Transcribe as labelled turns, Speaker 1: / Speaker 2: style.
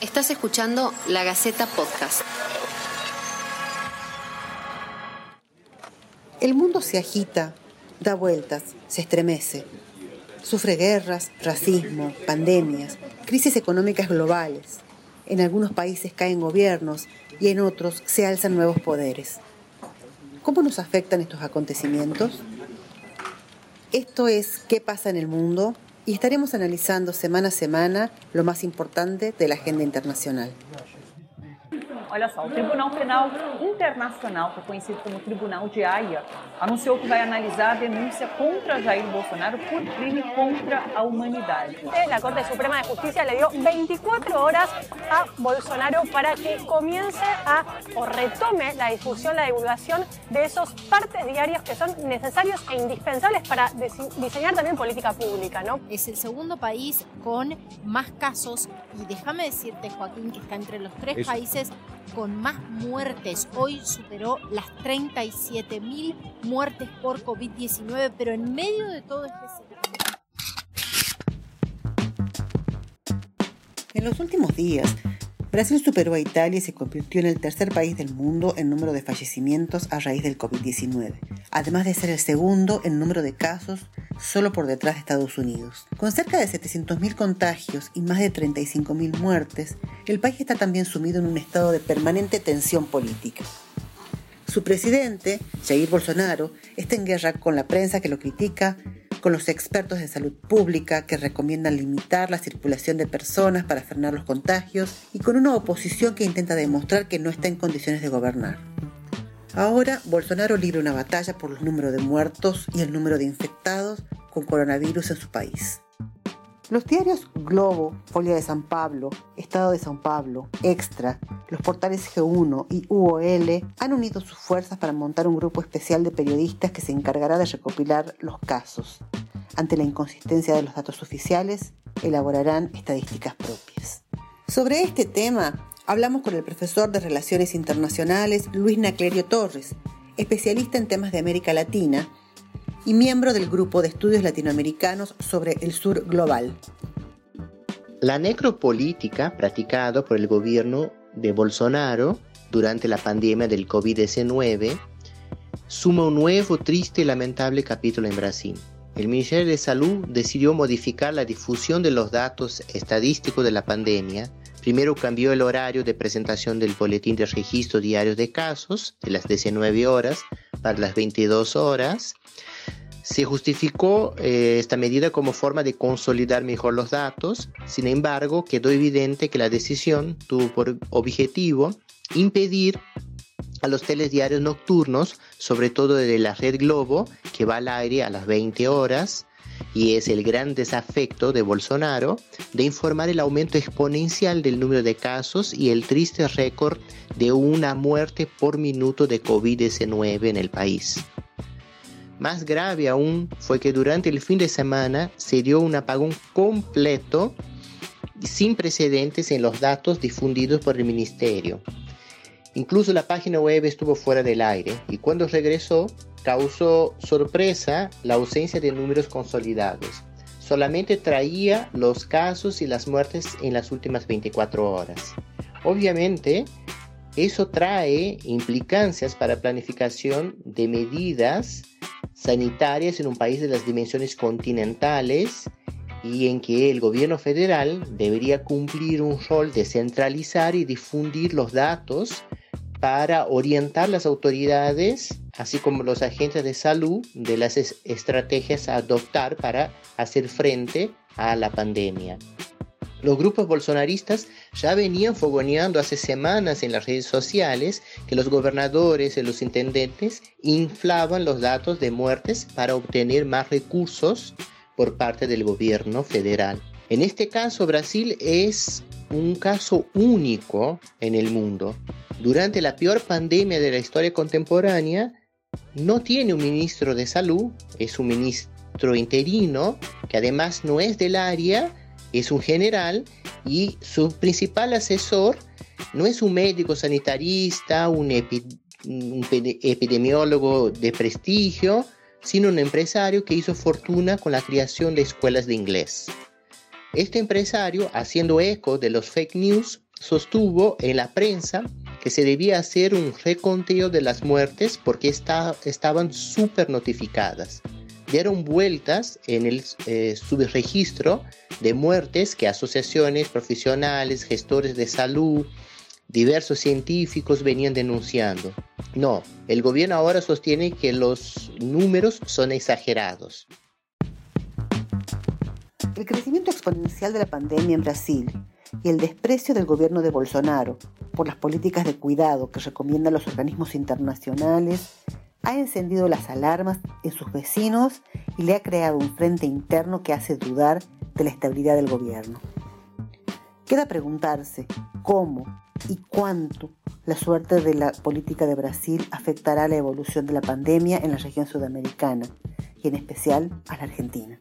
Speaker 1: Estás escuchando La Gaceta Podcast.
Speaker 2: El mundo se agita, da vueltas, se estremece. Sufre guerras, racismo, pandemias, crisis económicas globales. En algunos países caen gobiernos y en otros se alzan nuevos poderes. ¿Cómo nos afectan estos acontecimientos? Esto es ¿Qué pasa en el mundo? Y estaremos analizando semana a semana lo más importante de la agenda internacional.
Speaker 3: Olha só, o Tribunal Penal Internacional, que é conhecido como Tribunal de Haia, anunciou que vai analisar a denúncia contra Jair Bolsonaro por crime contra a humanidade.
Speaker 4: La Corte Suprema de Justicia le dio 24 horas a Bolsonaro para que comience a o retome la difusión, la divulgación de esos partes diarios que son necesarios e indispensables para diseñar también política pública, ¿no?
Speaker 5: Es el segundo país con más casos y déjame decirte, Joaquín, que está entre los tres países con más muertes. Hoy superó las 37.000 muertes por COVID-19, pero en medio de todo este
Speaker 2: En los últimos días, Brasil superó a Italia y se convirtió en el tercer país del mundo en número de fallecimientos a raíz del COVID-19, además de ser el segundo en número de casos solo por detrás de Estados Unidos. Con cerca de 700.000 contagios y más de 35.000 muertes, el país está también sumido en un estado de permanente tensión política. Su presidente, Jair Bolsonaro, está en guerra con la prensa que lo critica, con los expertos de salud pública que recomiendan limitar la circulación de personas para frenar los contagios y con una oposición que intenta demostrar que no está en condiciones de gobernar. Ahora, Bolsonaro libra una batalla por los números de muertos y el número de infectados con coronavirus en su país. Los diarios Globo, Folia de San Pablo, Estado de San Pablo, Extra, los portales G1 y UOL han unido sus fuerzas para montar un grupo especial de periodistas que se encargará de recopilar los casos. Ante la inconsistencia de los datos oficiales, elaborarán estadísticas propias. Sobre este tema, hablamos con el profesor de Relaciones Internacionales Luis Naclerio Torres, especialista en temas de América Latina y miembro del Grupo de Estudios Latinoamericanos sobre el Sur Global.
Speaker 6: La necropolítica practicada por el gobierno de Bolsonaro durante la pandemia del COVID-19 suma un nuevo triste y lamentable capítulo en Brasil. El Ministerio de Salud decidió modificar la difusión de los datos estadísticos de la pandemia. Primero cambió el horario de presentación del boletín de registro diario de casos de las 19 horas para las 22 horas se justificó eh, esta medida como forma de consolidar mejor los datos, sin embargo quedó evidente que la decisión tuvo por objetivo impedir a los telediarios nocturnos, sobre todo de la red Globo, que va al aire a las 20 horas, y es el gran desafecto de Bolsonaro, de informar el aumento exponencial del número de casos y el triste récord de una muerte por minuto de COVID-19 en el país. Más grave aún fue que durante el fin de semana se dio un apagón completo sin precedentes en los datos difundidos por el ministerio. Incluso la página web estuvo fuera del aire y cuando regresó causó sorpresa la ausencia de números consolidados. Solamente traía los casos y las muertes en las últimas 24 horas. Obviamente, eso trae implicancias para planificación de medidas sanitarias en un país de las dimensiones continentales y en que el gobierno federal debería cumplir un rol de centralizar y difundir los datos para orientar las autoridades, así como los agentes de salud, de las estrategias a adoptar para hacer frente a la pandemia. Los grupos bolsonaristas ya venían fogoneando hace semanas en las redes sociales que los gobernadores y los intendentes inflaban los datos de muertes para obtener más recursos por parte del gobierno federal. En este caso, Brasil es un caso único en el mundo. Durante la peor pandemia de la historia contemporánea, no tiene un ministro de salud, es un ministro interino, que además no es del área, es un general y su principal asesor no es un médico sanitarista, un, epidemiólogo de prestigio, sino un empresario que hizo fortuna con la creación de escuelas de inglés. Este empresario, haciendo eco de los fake news, sostuvo en la prensa que se debía hacer un reconteo de las muertes porque estaban súper notificadas. Dieron vueltas en el eh, subregistro de muertes que asociaciones profesionales, gestores de salud, diversos científicos venían denunciando. No, el gobierno ahora sostiene que los números son exagerados.
Speaker 2: El crecimiento exponencial de la pandemia en Brasil y el desprecio del gobierno de Bolsonaro por las políticas de cuidado que recomiendan los organismos internacionales ha encendido las alarmas en sus vecinos y le ha creado un frente interno que hace dudar de la estabilidad del gobierno. Queda preguntarse cómo y cuánto la suerte de la política de Brasil afectará la evolución de la pandemia en la región sudamericana y en especial a la Argentina.